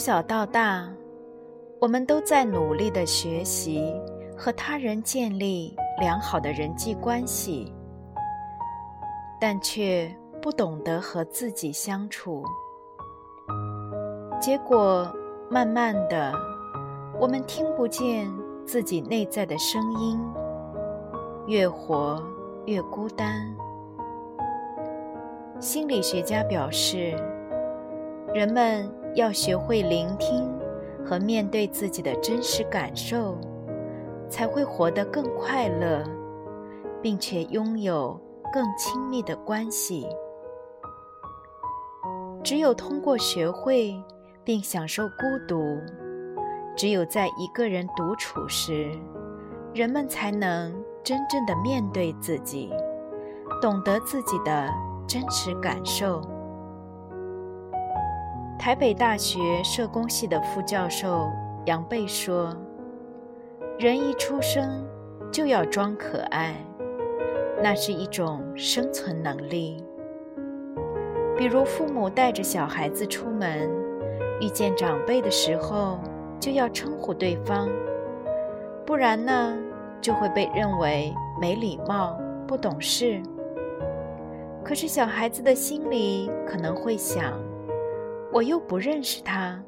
从小到大，我们都在努力的学习和他人建立良好的人际关系，但却不懂得和自己相处。结果，慢慢的，我们听不见自己内在的声音，越活越孤单。心理学家表示，人们。要学会聆听和面对自己的真实感受，才会活得更快乐，并且拥有更亲密的关系。只有通过学会并享受孤独，只有在一个人独处时，人们才能真正的面对自己，懂得自己的真实感受。台北大学社工系的副教授杨贝说：“人一出生就要装可爱，那是一种生存能力。比如父母带着小孩子出门，遇见长辈的时候就要称呼对方，不然呢就会被认为没礼貌、不懂事。可是小孩子的心里可能会想。”我又不认识他，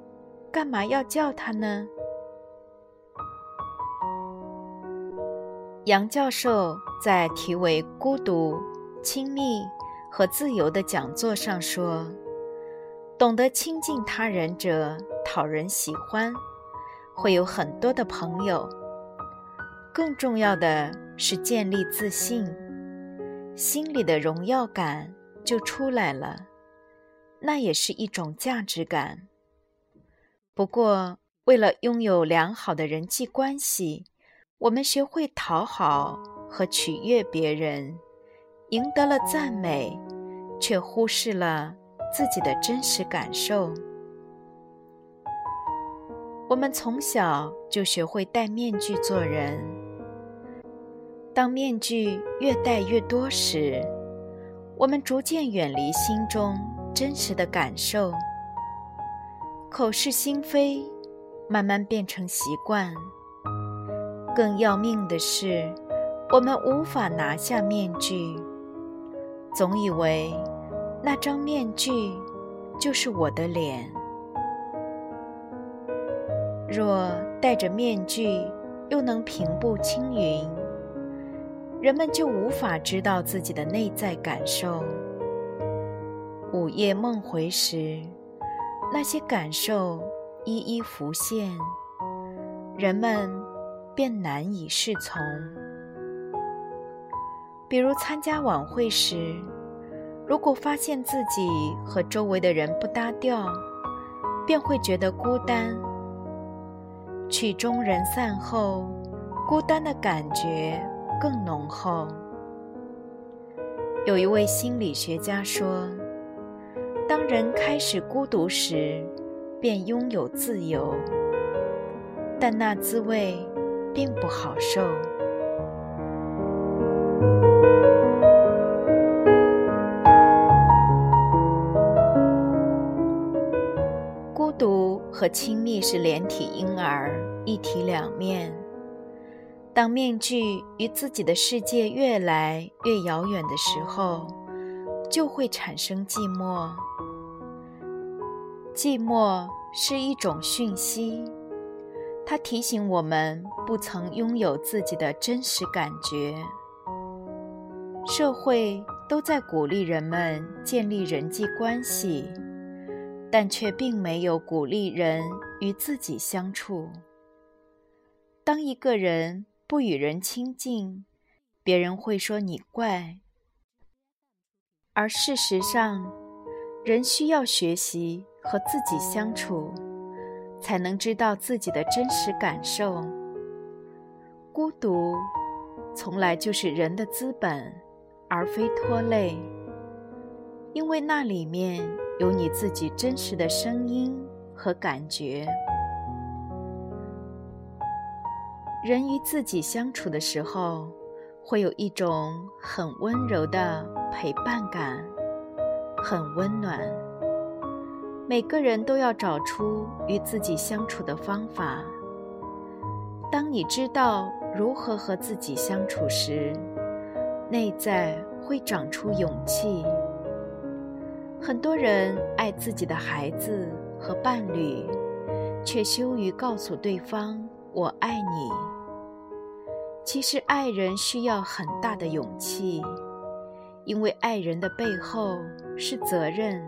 干嘛要叫他呢？杨教授在题为“孤独、亲密和自由”的讲座上说：“懂得亲近他人者，讨人喜欢，会有很多的朋友。更重要的是建立自信，心里的荣耀感就出来了。”那也是一种价值感。不过，为了拥有良好的人际关系，我们学会讨好和取悦别人，赢得了赞美，却忽视了自己的真实感受。我们从小就学会戴面具做人，当面具越戴越多时，我们逐渐远离心中。真实的感受，口是心非，慢慢变成习惯。更要命的是，我们无法拿下面具，总以为那张面具就是我的脸。若戴着面具又能平步青云，人们就无法知道自己的内在感受。午夜梦回时，那些感受一一浮现，人们便难以适从。比如参加晚会时，如果发现自己和周围的人不搭调，便会觉得孤单。曲终人散后，孤单的感觉更浓厚。有一位心理学家说。当人开始孤独时，便拥有自由，但那滋味并不好受。孤独和亲密是连体婴儿，一体两面。当面具与自己的世界越来越遥远的时候，就会产生寂寞。寂寞是一种讯息，它提醒我们不曾拥有自己的真实感觉。社会都在鼓励人们建立人际关系，但却并没有鼓励人与自己相处。当一个人不与人亲近，别人会说你怪。而事实上，人需要学习和自己相处，才能知道自己的真实感受。孤独，从来就是人的资本，而非拖累，因为那里面有你自己真实的声音和感觉。人与自己相处的时候，会有一种很温柔的陪伴感，很温暖。每个人都要找出与自己相处的方法。当你知道。如何和自己相处时，内在会长出勇气。很多人爱自己的孩子和伴侣，却羞于告诉对方“我爱你”。其实，爱人需要很大的勇气，因为爱人的背后是责任。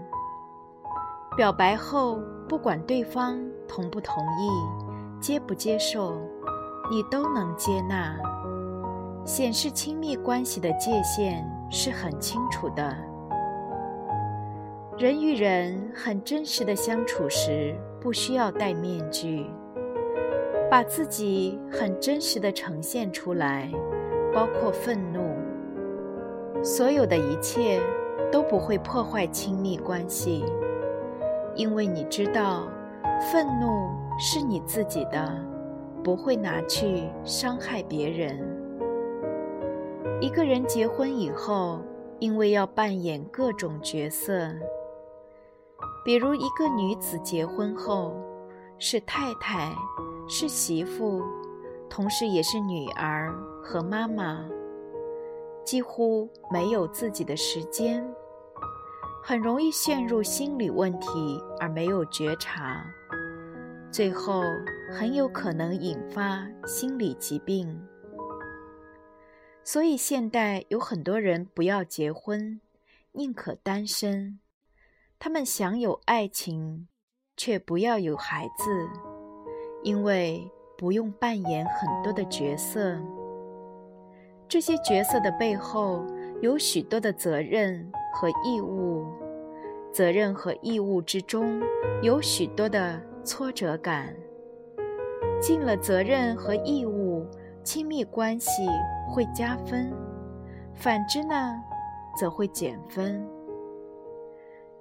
表白后，不管对方同不同意、接不接受。你都能接纳，显示亲密关系的界限是很清楚的。人与人很真实的相处时，不需要戴面具，把自己很真实的呈现出来，包括愤怒。所有的一切都不会破坏亲密关系，因为你知道，愤怒是你自己的。不会拿去伤害别人。一个人结婚以后，因为要扮演各种角色，比如一个女子结婚后是太太，是媳妇，同时也是女儿和妈妈，几乎没有自己的时间，很容易陷入心理问题而没有觉察。最后很有可能引发心理疾病，所以现代有很多人不要结婚，宁可单身。他们想有爱情，却不要有孩子，因为不用扮演很多的角色。这些角色的背后有许多的责任和义务，责任和义务之中有许多的。挫折感，尽了责任和义务，亲密关系会加分；反之呢，则会减分。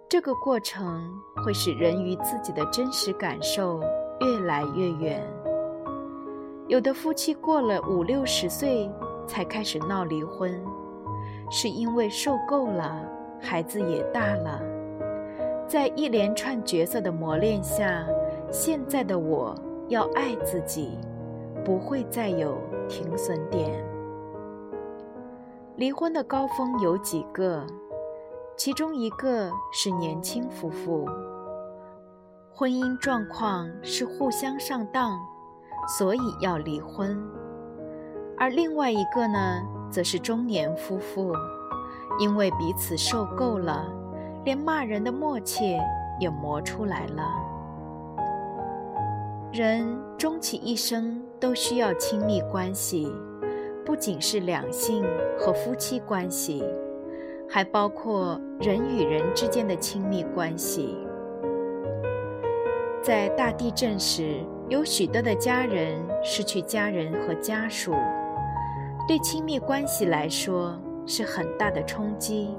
这个过程会使人与自己的真实感受越来越远。有的夫妻过了五六十岁才开始闹离婚，是因为受够了，孩子也大了，在一连串角色的磨练下。现在的我要爱自己，不会再有停损点。离婚的高峰有几个？其中一个是年轻夫妇，婚姻状况是互相上当，所以要离婚；而另外一个呢，则是中年夫妇，因为彼此受够了，连骂人的默契也磨出来了。人终其一生都需要亲密关系，不仅是两性和夫妻关系，还包括人与人之间的亲密关系。在大地震时，有许多的家人失去家人和家属，对亲密关系来说是很大的冲击。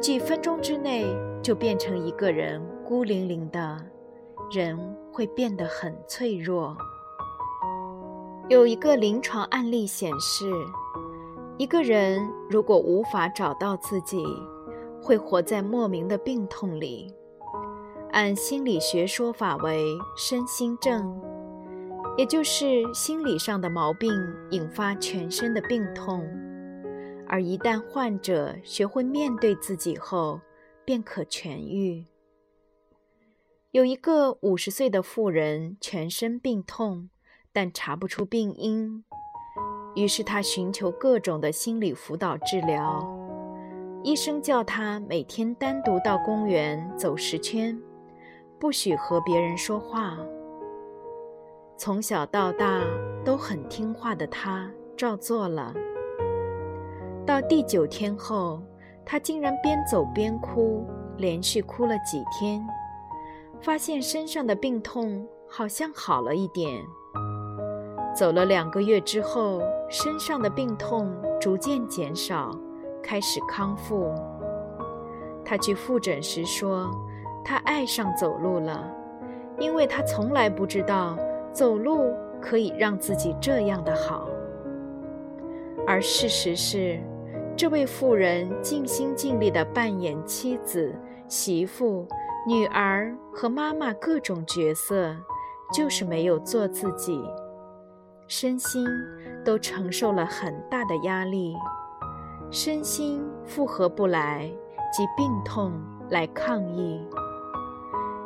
几分钟之内就变成一个人孤零零的。人会变得很脆弱。有一个临床案例显示，一个人如果无法找到自己，会活在莫名的病痛里。按心理学说法为身心症，也就是心理上的毛病引发全身的病痛。而一旦患者学会面对自己后，便可痊愈。有一个五十岁的妇人，全身病痛，但查不出病因。于是她寻求各种的心理辅导治疗。医生叫她每天单独到公园走十圈，不许和别人说话。从小到大都很听话的他照做了。到第九天后，他竟然边走边哭，连续哭了几天，发现身上的病痛好像好了一点。走了两个月之后，身上的病痛逐渐减少，开始康复。他去复诊时说，他爱上走路了，因为他从来不知道走路可以让自己这样的好。而事实是，这位妇人尽心尽力地扮演妻子、媳妇、女儿和妈妈各种角色，就是没有做自己，身心都承受了很大的压力，身心负荷不来，及病痛来抗议。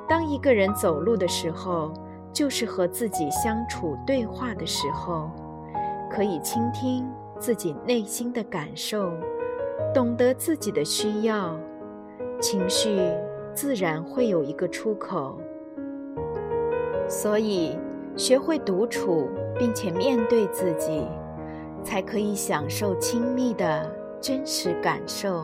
当一个人走路的时候，就是和自己相处对话的时候，可以倾听。自己内心的感受，懂得自己的需要，情绪自然会有一个出口。所以，学会独处并且面对自己，才可以享受亲密的真实感受。